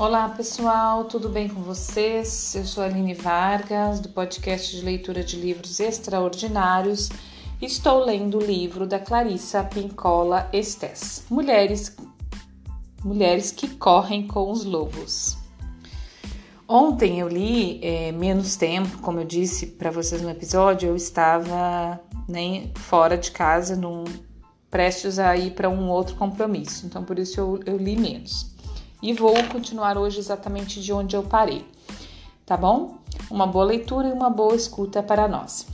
Olá pessoal, tudo bem com vocês? Eu sou a Aline Vargas, do podcast de leitura de livros extraordinários. Estou lendo o livro da Clarissa Pincola Estes, Mulheres, Mulheres que Correm com os Lobos. Ontem eu li é, menos tempo, como eu disse para vocês no episódio, eu estava nem fora de casa, num, prestes a ir para um outro compromisso, então por isso eu, eu li menos e vou continuar hoje exatamente de onde eu parei, tá bom? Uma boa leitura e uma boa escuta para nós.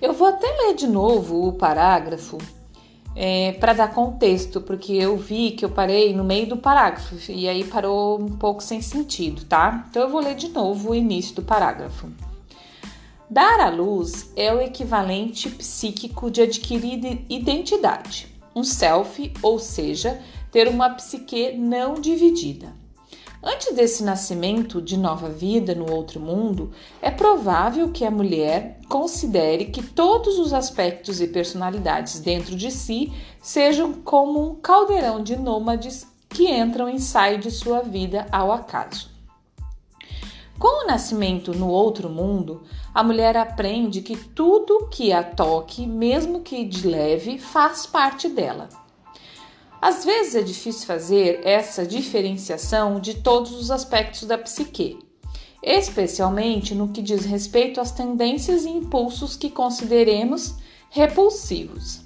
Eu vou até ler de novo o parágrafo é, para dar contexto, porque eu vi que eu parei no meio do parágrafo e aí parou um pouco sem sentido, tá? Então eu vou ler de novo o início do parágrafo. Dar à luz é o equivalente psíquico de adquirir identidade, um self, ou seja, ter uma psique não dividida. Antes desse nascimento de nova vida no outro mundo, é provável que a mulher considere que todos os aspectos e personalidades dentro de si sejam como um caldeirão de nômades que entram e saem de sua vida ao acaso. Com o nascimento no outro mundo, a mulher aprende que tudo que a toque, mesmo que de leve, faz parte dela. Às vezes é difícil fazer essa diferenciação de todos os aspectos da psique, especialmente no que diz respeito às tendências e impulsos que consideremos repulsivos.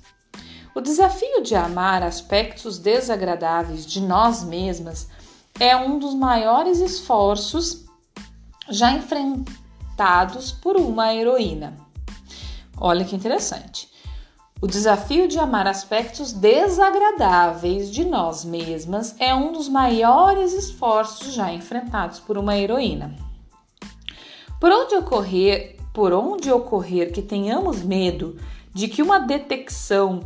O desafio de amar aspectos desagradáveis de nós mesmas é um dos maiores esforços já enfrentados por uma heroína. Olha que interessante. O desafio de amar aspectos desagradáveis de nós mesmas é um dos maiores esforços já enfrentados por uma heroína. Por onde ocorrer, por onde ocorrer que tenhamos medo de que uma detecção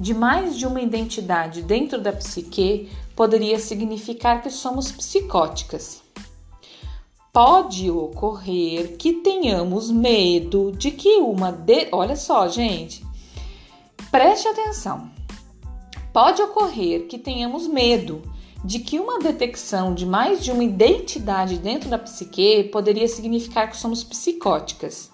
de mais de uma identidade dentro da psique poderia significar que somos psicóticas. Pode ocorrer que tenhamos medo de que uma de... olha só, gente, Preste atenção. Pode ocorrer que tenhamos medo de que uma detecção de mais de uma identidade dentro da psique poderia significar que somos psicóticas.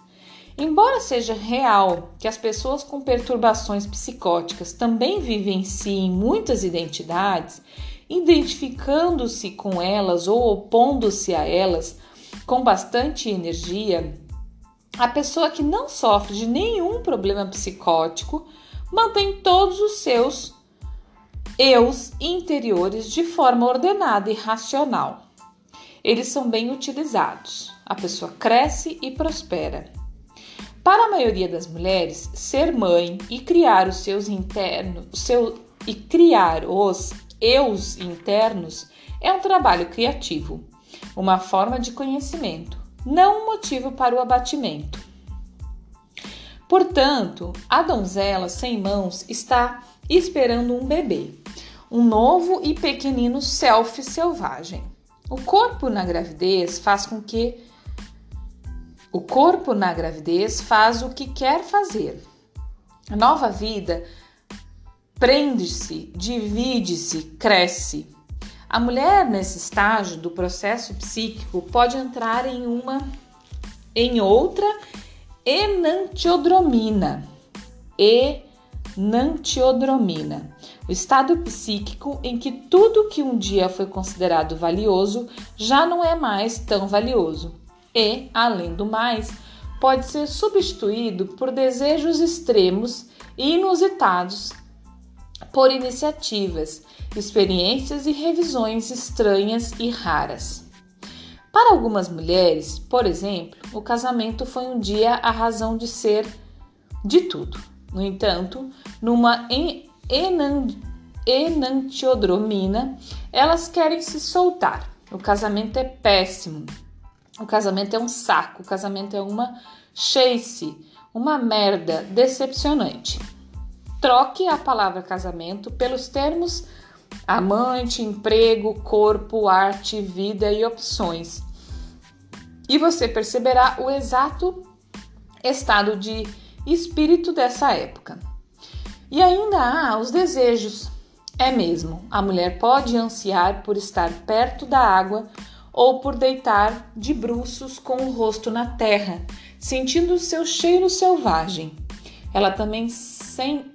Embora seja real que as pessoas com perturbações psicóticas também vivenciem muitas identidades, identificando-se com elas ou opondo-se a elas com bastante energia, a pessoa que não sofre de nenhum problema psicótico mantém todos os seus eus interiores de forma ordenada e racional. Eles são bem utilizados. A pessoa cresce e prospera. Para a maioria das mulheres, ser mãe e criar os seus internos, seu, e criar os eus internos é um trabalho criativo, uma forma de conhecimento, não um motivo para o abatimento. Portanto, a donzela sem mãos está esperando um bebê, um novo e pequenino self selvagem. O corpo na gravidez faz com que o corpo na gravidez faz o que quer fazer. A nova vida prende-se, divide-se, cresce. A mulher nesse estágio do processo psíquico pode entrar em uma em outra enantiodromina. Enantiodromina. O estado psíquico em que tudo que um dia foi considerado valioso já não é mais tão valioso e, além do mais, pode ser substituído por desejos extremos e inusitados, por iniciativas, experiências e revisões estranhas e raras. Para algumas mulheres, por exemplo, o casamento foi um dia a razão de ser de tudo. No entanto, numa enantiodromina, elas querem se soltar. O casamento é péssimo. O casamento é um saco. O casamento é uma chase, uma merda decepcionante. Troque a palavra casamento pelos termos amante, emprego, corpo, arte, vida e opções e você perceberá o exato estado de espírito dessa época. E ainda há os desejos É mesmo, a mulher pode ansiar por estar perto da água ou por deitar de bruços com o rosto na terra, sentindo o seu cheiro selvagem. Ela também sem,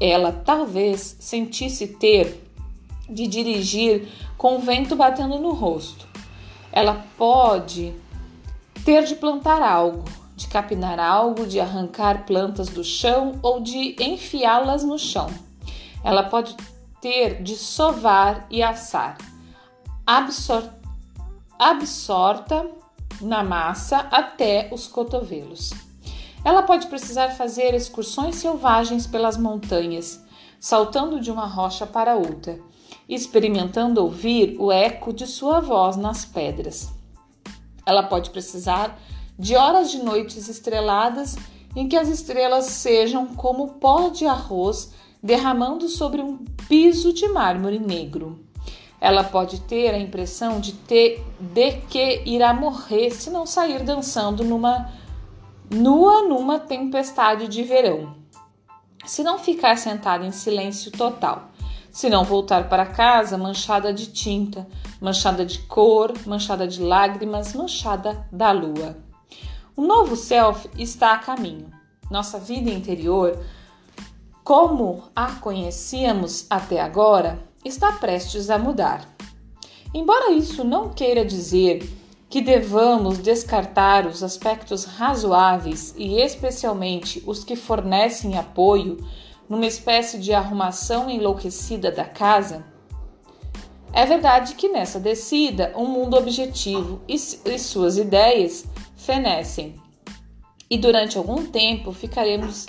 ela talvez sentisse ter de dirigir com o vento batendo no rosto. Ela pode ter de plantar algo, de capinar algo, de arrancar plantas do chão ou de enfiá-las no chão. Ela pode ter de sovar e assar, absor absorta na massa até os cotovelos. Ela pode precisar fazer excursões selvagens pelas montanhas, saltando de uma rocha para outra, experimentando ouvir o eco de sua voz nas pedras. Ela pode precisar de horas de noites estreladas em que as estrelas sejam como pó de arroz derramando sobre um piso de mármore negro. Ela pode ter a impressão de, ter, de que irá morrer se não sair dançando numa nua numa tempestade de verão. Se não ficar sentada em silêncio total, se não voltar para casa manchada de tinta, manchada de cor, manchada de lágrimas, manchada da lua. O novo self está a caminho. Nossa vida interior, como a conhecíamos até agora, está prestes a mudar. Embora isso não queira dizer que devamos descartar os aspectos razoáveis e especialmente os que fornecem apoio numa espécie de arrumação enlouquecida da casa, é verdade que nessa descida um mundo objetivo e, e suas ideias fenecem, e durante algum tempo ficaremos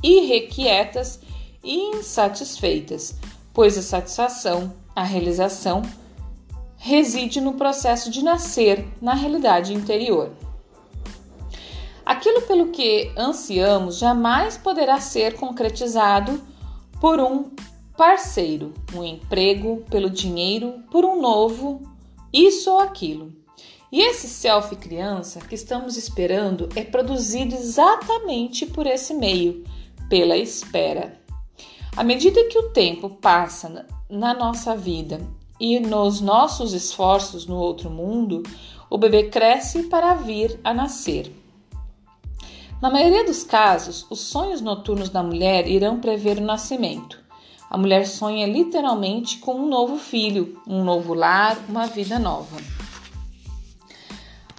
irrequietas e insatisfeitas, pois a satisfação, a realização, reside no processo de nascer na realidade interior. Aquilo pelo que ansiamos jamais poderá ser concretizado por um parceiro, um emprego, pelo dinheiro, por um novo, isso ou aquilo. E esse self criança que estamos esperando é produzido exatamente por esse meio, pela espera. À medida que o tempo passa na nossa vida e nos nossos esforços no outro mundo, o bebê cresce para vir a nascer. Na maioria dos casos, os sonhos noturnos da mulher irão prever o nascimento. A mulher sonha literalmente com um novo filho, um novo lar, uma vida nova.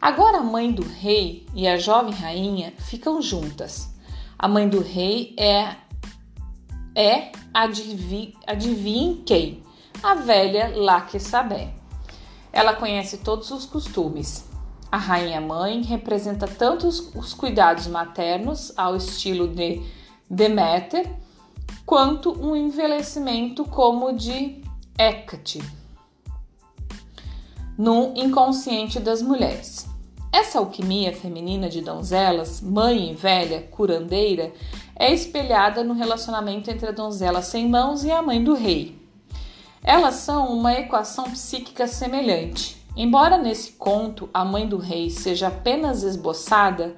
Agora a mãe do rei e a jovem rainha ficam juntas. A mãe do rei é é adivinhe, adivinhe quem? a velha Laquesabé. Ela conhece todos os costumes. A rainha mãe representa tanto os cuidados maternos ao estilo de Deméter, quanto um envelhecimento como de Hecate no inconsciente das mulheres. Essa alquimia feminina de donzelas, mãe e velha, curandeira, é espelhada no relacionamento entre a donzela sem mãos e a mãe do rei. Elas são uma equação psíquica semelhante. Embora nesse conto a mãe do rei seja apenas esboçada,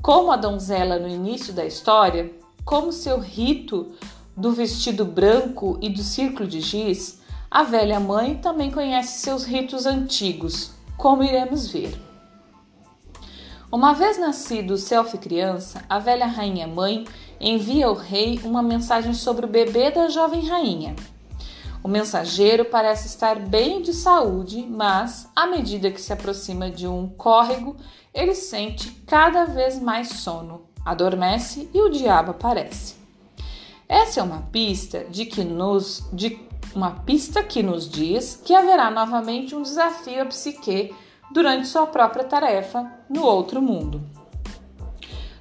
como a donzela no início da história, como seu rito do vestido branco e do círculo de giz, a velha mãe também conhece seus ritos antigos, como iremos ver. Uma vez nascido o self criança, a velha rainha mãe envia ao rei uma mensagem sobre o bebê da jovem rainha. O mensageiro parece estar bem de saúde, mas à medida que se aproxima de um córrego, ele sente cada vez mais sono, adormece e o diabo aparece. Essa é uma pista de que nos de uma pista que nos diz que haverá novamente um desafio à psique durante sua própria tarefa no outro mundo.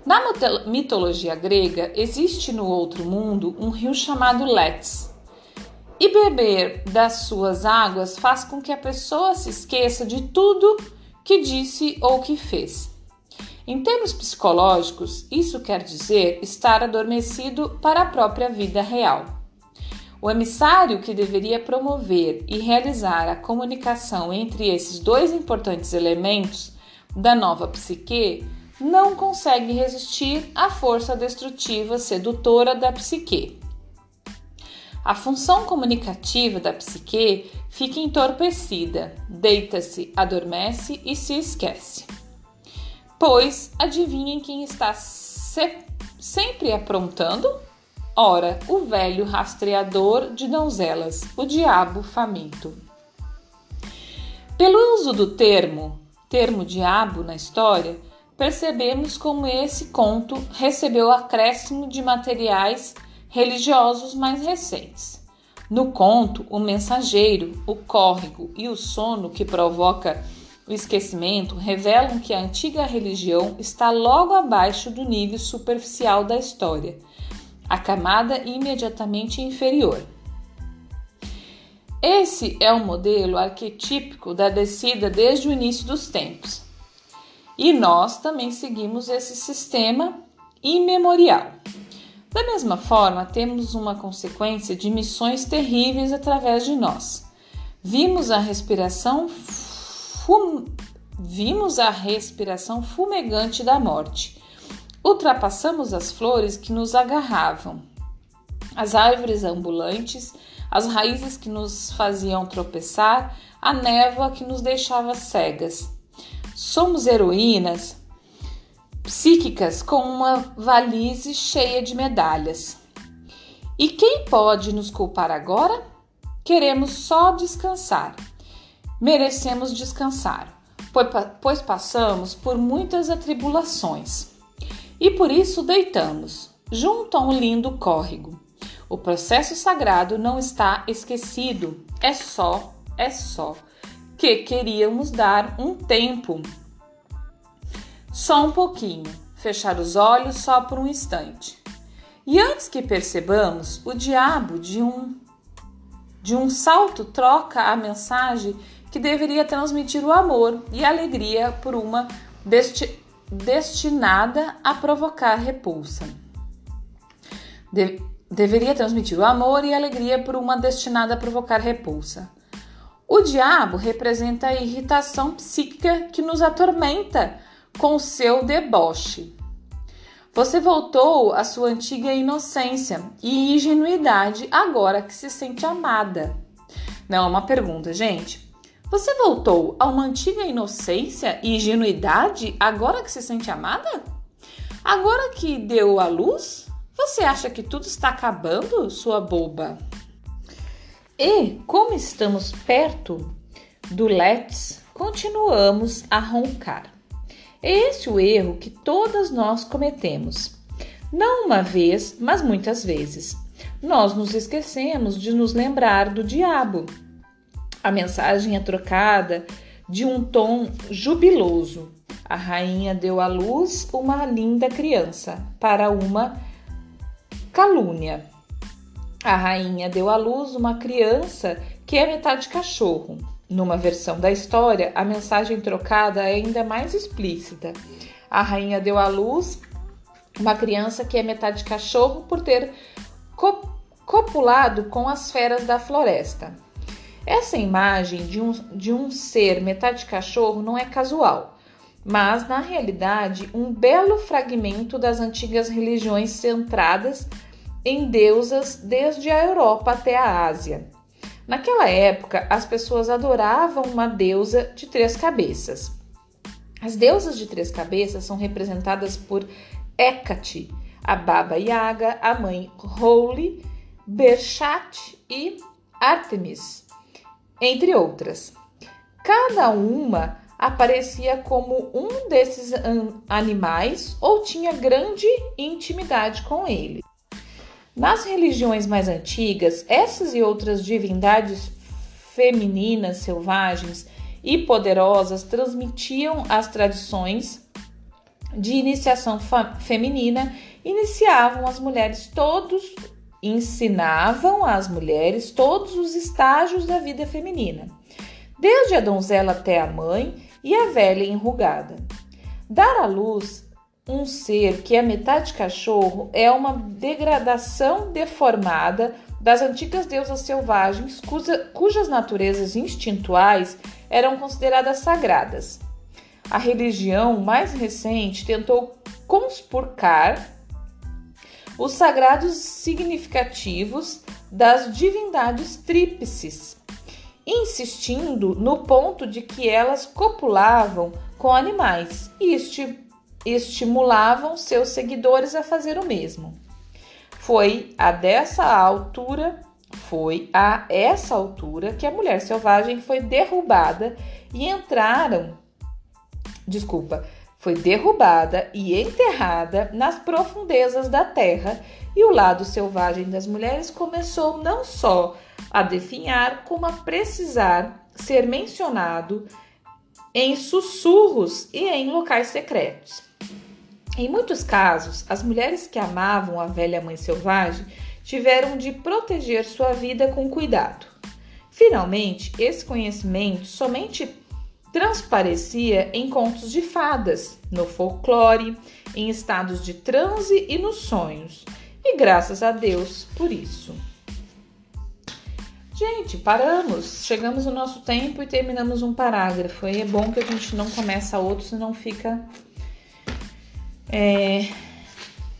Na mitologia grega, existe no outro mundo um rio chamado Letes, e beber das suas águas faz com que a pessoa se esqueça de tudo que disse ou que fez. Em termos psicológicos, isso quer dizer estar adormecido para a própria vida real. O emissário que deveria promover e realizar a comunicação entre esses dois importantes elementos da nova psique não consegue resistir à força destrutiva sedutora da psique. A função comunicativa da psique fica entorpecida, deita-se, adormece e se esquece. Pois adivinhem quem está se sempre aprontando? Ora, o velho rastreador de donzelas, o diabo faminto. Pelo uso do termo, termo diabo na história, percebemos como esse conto recebeu acréscimo de materiais religiosos mais recentes. No conto, o mensageiro, o córrego e o sono que provoca o esquecimento revelam que a antiga religião está logo abaixo do nível superficial da história, a camada imediatamente inferior. Esse é o modelo arquetípico da descida desde o início dos tempos. E nós também seguimos esse sistema imemorial. Da mesma forma, temos uma consequência de missões terríveis através de nós. Vimos a respiração fum... vimos a respiração fumegante da morte. Ultrapassamos as flores que nos agarravam, as árvores ambulantes, as raízes que nos faziam tropeçar, a névoa que nos deixava cegas. Somos heroínas psíquicas com uma valise cheia de medalhas. E quem pode nos culpar agora? Queremos só descansar merecemos descansar, pois passamos por muitas atribulações. E por isso deitamos, junto a um lindo córrego. O processo sagrado não está esquecido, é só, é só que queríamos dar um tempo. Só um pouquinho, fechar os olhos só por um instante. E antes que percebamos, o diabo de um de um salto troca a mensagem que deveria transmitir o amor e alegria por uma desti destinada a provocar repulsa. De deveria transmitir o amor e alegria por uma destinada a provocar repulsa. O diabo representa a irritação psíquica que nos atormenta com seu deboche. Você voltou à sua antiga inocência e ingenuidade agora que se sente amada. Não é uma pergunta, gente. Você voltou a uma antiga inocência e ingenuidade agora que se sente amada? Agora que deu a luz? Você acha que tudo está acabando, sua boba? E, como estamos perto do Let's, continuamos a roncar. É esse o erro que todas nós cometemos. Não uma vez, mas muitas vezes. Nós nos esquecemos de nos lembrar do diabo a mensagem é trocada de um tom jubiloso. A rainha deu à luz uma linda criança para uma calúnia. A rainha deu à luz uma criança que é metade cachorro. Numa versão da história, a mensagem trocada é ainda mais explícita. A rainha deu à luz uma criança que é metade cachorro por ter copulado com as feras da floresta. Essa imagem de um, de um ser metade cachorro não é casual, mas na realidade um belo fragmento das antigas religiões centradas em deusas desde a Europa até a Ásia. Naquela época, as pessoas adoravam uma deusa de três cabeças. As deusas de três cabeças são representadas por Hecate, a Baba Yaga, a mãe Holy, Berchat e Artemis entre outras. Cada uma aparecia como um desses animais ou tinha grande intimidade com ele. Nas religiões mais antigas, essas e outras divindades femininas selvagens e poderosas transmitiam as tradições de iniciação feminina, iniciavam as mulheres todos ensinavam às mulheres todos os estágios da vida feminina, desde a donzela até a mãe e a velha enrugada. Dar à luz um ser que é metade cachorro é uma degradação deformada das antigas deusas selvagens cuja, cujas naturezas instintuais eram consideradas sagradas. A religião mais recente tentou conspurcar os sagrados significativos das divindades tríplices, insistindo no ponto de que elas copulavam com animais e esti estimulavam seus seguidores a fazer o mesmo. Foi a dessa altura, foi a essa altura que a mulher selvagem foi derrubada e entraram, desculpa, foi derrubada e enterrada nas profundezas da terra, e o lado selvagem das mulheres começou não só a definhar, como a precisar ser mencionado em sussurros e em locais secretos. Em muitos casos, as mulheres que amavam a velha mãe selvagem tiveram de proteger sua vida com cuidado. Finalmente, esse conhecimento somente transparecia em contos de fadas, no folclore, em estados de transe e nos sonhos. E graças a Deus por isso. Gente, paramos, chegamos no nosso tempo e terminamos um parágrafo. Aí é bom que a gente não começa outro, senão fica é,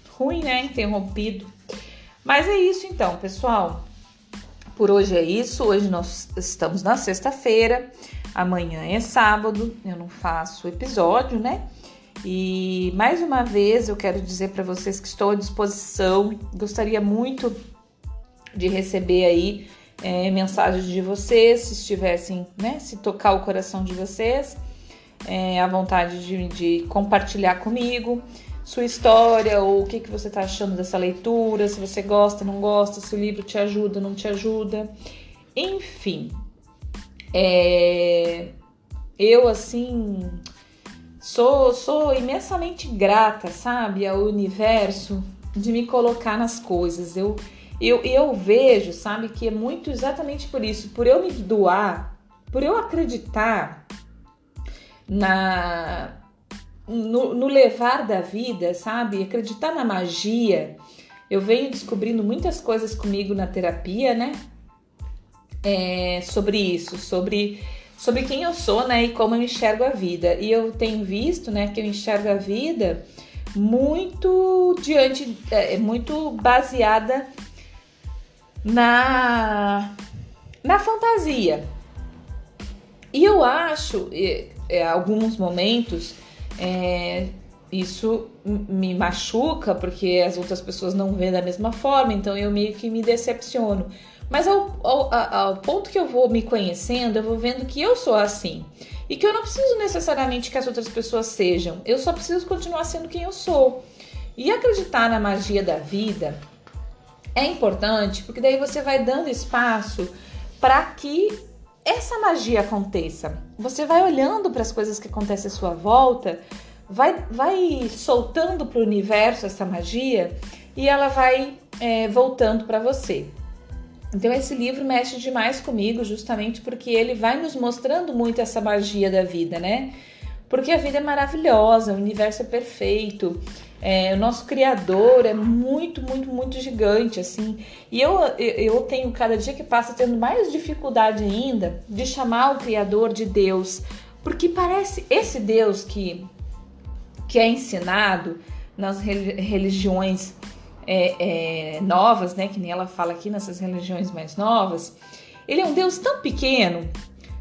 ruim, né? Interrompido. Mas é isso então, pessoal. Por hoje é isso. Hoje nós estamos na sexta-feira. Amanhã é sábado, eu não faço episódio, né? E mais uma vez eu quero dizer para vocês que estou à disposição. Gostaria muito de receber aí é, mensagens de vocês, se estivessem, né? Se tocar o coração de vocês, é, a vontade de, de, compartilhar comigo sua história ou o que, que você está achando dessa leitura, se você gosta, não gosta, se o livro te ajuda, não te ajuda. Enfim, é, eu, assim, sou, sou imensamente grata, sabe, ao universo de me colocar nas coisas. Eu, eu, eu vejo, sabe, que é muito exatamente por isso, por eu me doar, por eu acreditar na no, no levar da vida, sabe, acreditar na magia. Eu venho descobrindo muitas coisas comigo na terapia, né? é, sobre isso, sobre, sobre quem eu sou, né, e como eu enxergo a vida. E eu tenho visto, né, que eu enxergo a vida muito diante, é, muito baseada na na fantasia. E eu acho, é, alguns momentos, é, isso me machuca porque as outras pessoas não veem da mesma forma, então eu meio que me decepciono. Mas ao, ao, ao, ponto que eu vou me conhecendo, eu vou vendo que eu sou assim. E que eu não preciso necessariamente que as outras pessoas sejam. Eu só preciso continuar sendo quem eu sou. E acreditar na magia da vida é importante, porque daí você vai dando espaço para que essa magia aconteça. Você vai olhando para as coisas que acontecem à sua volta, vai, vai soltando para o universo essa magia e ela vai é, voltando para você. Então esse livro mexe demais comigo, justamente porque ele vai nos mostrando muito essa magia da vida, né? Porque a vida é maravilhosa, o universo é perfeito, é, o nosso Criador é muito, muito, muito gigante, assim. E eu, eu tenho, cada dia que passa, tendo mais dificuldade ainda de chamar o Criador de Deus, porque parece esse Deus que, que é ensinado nas religiões é, é, novas, né? Que nem ela fala aqui nessas religiões mais novas. Ele é um Deus tão pequeno,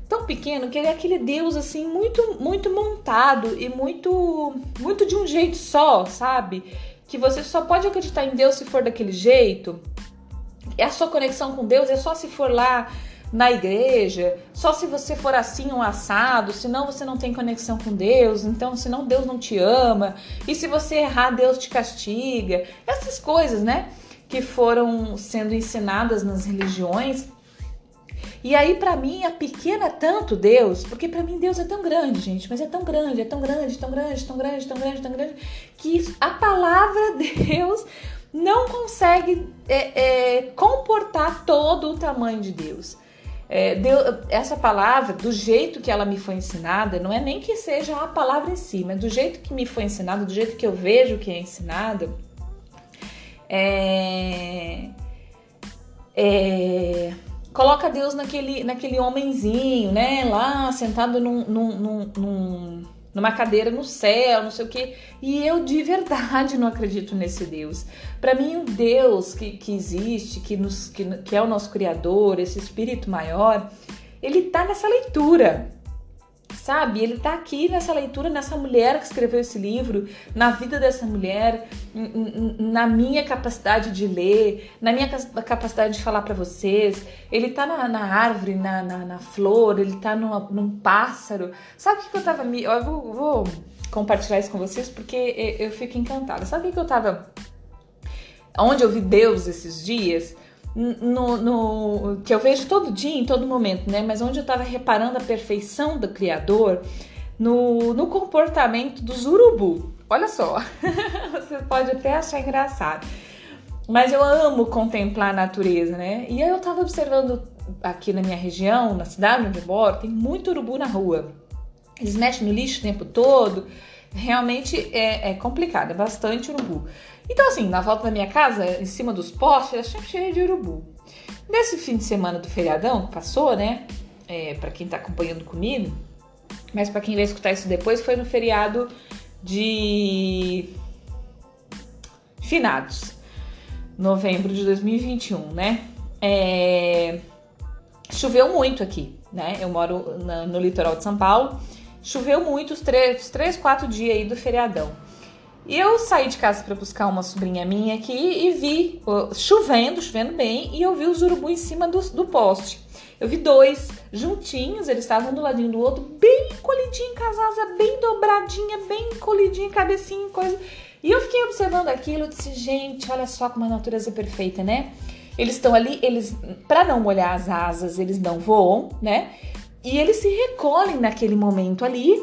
tão pequeno que ele é aquele Deus assim muito, muito montado e muito, muito de um jeito só, sabe? Que você só pode acreditar em Deus se for daquele jeito. É a sua conexão com Deus é só se for lá na igreja, só se você for assim um assado, senão você não tem conexão com Deus, então senão Deus não te ama, e se você errar, Deus te castiga. Essas coisas, né, que foram sendo ensinadas nas religiões. E aí para mim a pequena tanto Deus, porque para mim Deus é tão grande, gente, mas é tão grande, é tão grande, tão grande, tão grande, tão grande, tão grande, que a palavra Deus não consegue é, é, comportar todo o tamanho de Deus. É, deu, essa palavra, do jeito que ela me foi ensinada, não é nem que seja a palavra em si, mas do jeito que me foi ensinada, do jeito que eu vejo que é ensinada, é, é, coloca Deus naquele, naquele homenzinho, né? Lá sentado num, num, num, numa cadeira no céu, não sei o quê. E eu de verdade não acredito nesse Deus. Para mim, o Deus que, que existe, que, nos, que, que é o nosso Criador, esse Espírito maior, ele tá nessa leitura sabe? Ele tá aqui nessa leitura, nessa mulher que escreveu esse livro, na vida dessa mulher, na minha capacidade de ler, na minha capacidade de falar para vocês. Ele tá na, na árvore, na, na, na, flor, ele tá numa, num pássaro. Sabe o que, que eu tava me. Eu vou, vou, compartilhar isso com vocês porque eu fico encantada. Sabe o que eu tava. Onde eu vi Deus esses dias? No, no, que eu vejo todo dia, em todo momento, né? Mas onde eu estava reparando a perfeição do Criador no, no comportamento dos urubu. Olha só, você pode até achar engraçado, mas eu amo contemplar a natureza, né? E aí eu estava observando aqui na minha região, na cidade onde eu moro, tem muito urubu na rua. Eles mexem no lixo o tempo todo. Realmente é, é complicado, é bastante urubu. Então, assim, na volta da minha casa, em cima dos postes, é sempre cheio de urubu. Nesse fim de semana do feriadão que passou, né? É, para quem tá acompanhando comigo, mas para quem vai escutar isso depois, foi no feriado de finados, novembro de 2021, né? É... Choveu muito aqui, né? Eu moro no litoral de São Paulo. Choveu muito os três, três, quatro dias aí do feriadão. E eu saí de casa para buscar uma sobrinha minha aqui e vi chovendo, chovendo bem, e eu vi os urubu em cima do, do poste. Eu vi dois juntinhos, eles estavam do ladinho do outro, bem colidinho, casasa bem dobradinha, bem colidinho, cabecinha, coisa. E eu fiquei observando aquilo e disse, gente, olha só como a natureza é perfeita, né? Eles estão ali, eles, para não molhar as asas, eles não voam, né? E eles se recolhem naquele momento ali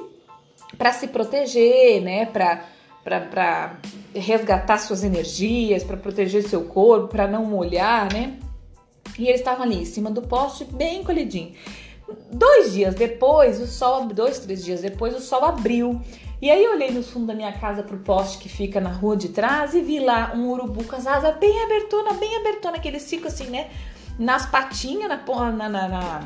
para se proteger, né? Para para resgatar suas energias, para proteger seu corpo, para não molhar, né? E eles estavam ali em cima do poste, bem colhidinho. Dois dias depois, o sol, dois, três dias depois, o sol abriu. E aí eu olhei no fundo da minha casa pro poste que fica na rua de trás e vi lá um urubu com as asas bem abertona, bem abertona, que eles ficam assim, né? Nas patinhas, na, na, na,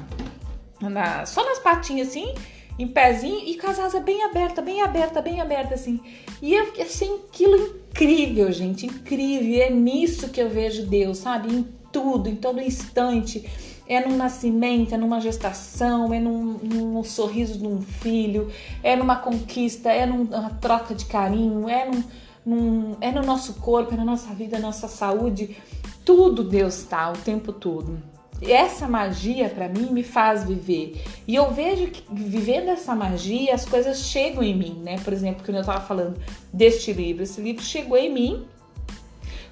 na, só nas patinhas assim, em pezinho e com as asas bem abertas, bem aberta, bem aberta assim. E eu assim, aquilo incrível, gente, incrível. É nisso que eu vejo Deus, sabe? Em tudo, em todo instante. É num nascimento, é numa gestação, é num, num sorriso de um filho, é numa conquista, é numa troca de carinho, é num, num, é no nosso corpo, é na nossa vida, na nossa saúde. Tudo Deus está o tempo todo essa magia para mim me faz viver. E eu vejo que vivendo essa magia, as coisas chegam em mim, né? Por exemplo, quando eu tava falando deste livro, esse livro chegou em mim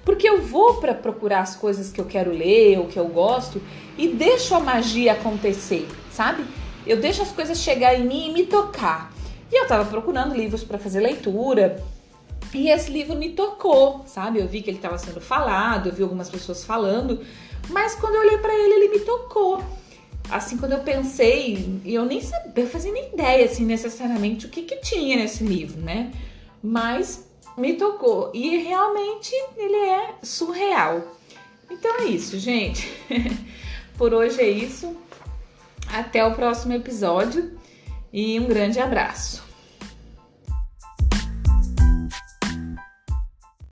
porque eu vou para procurar as coisas que eu quero ler ou que eu gosto e deixo a magia acontecer, sabe? Eu deixo as coisas chegar em mim e me tocar. E eu tava procurando livros para fazer leitura, e esse livro me tocou, sabe? Eu vi que ele estava sendo falado, eu vi algumas pessoas falando, mas quando eu olhei para ele, ele me tocou. Assim, quando eu pensei, eu nem sabia, eu fazia nem ideia, assim, necessariamente o que que tinha nesse livro, né? Mas me tocou. E realmente ele é surreal. Então é isso, gente. Por hoje é isso. Até o próximo episódio e um grande abraço.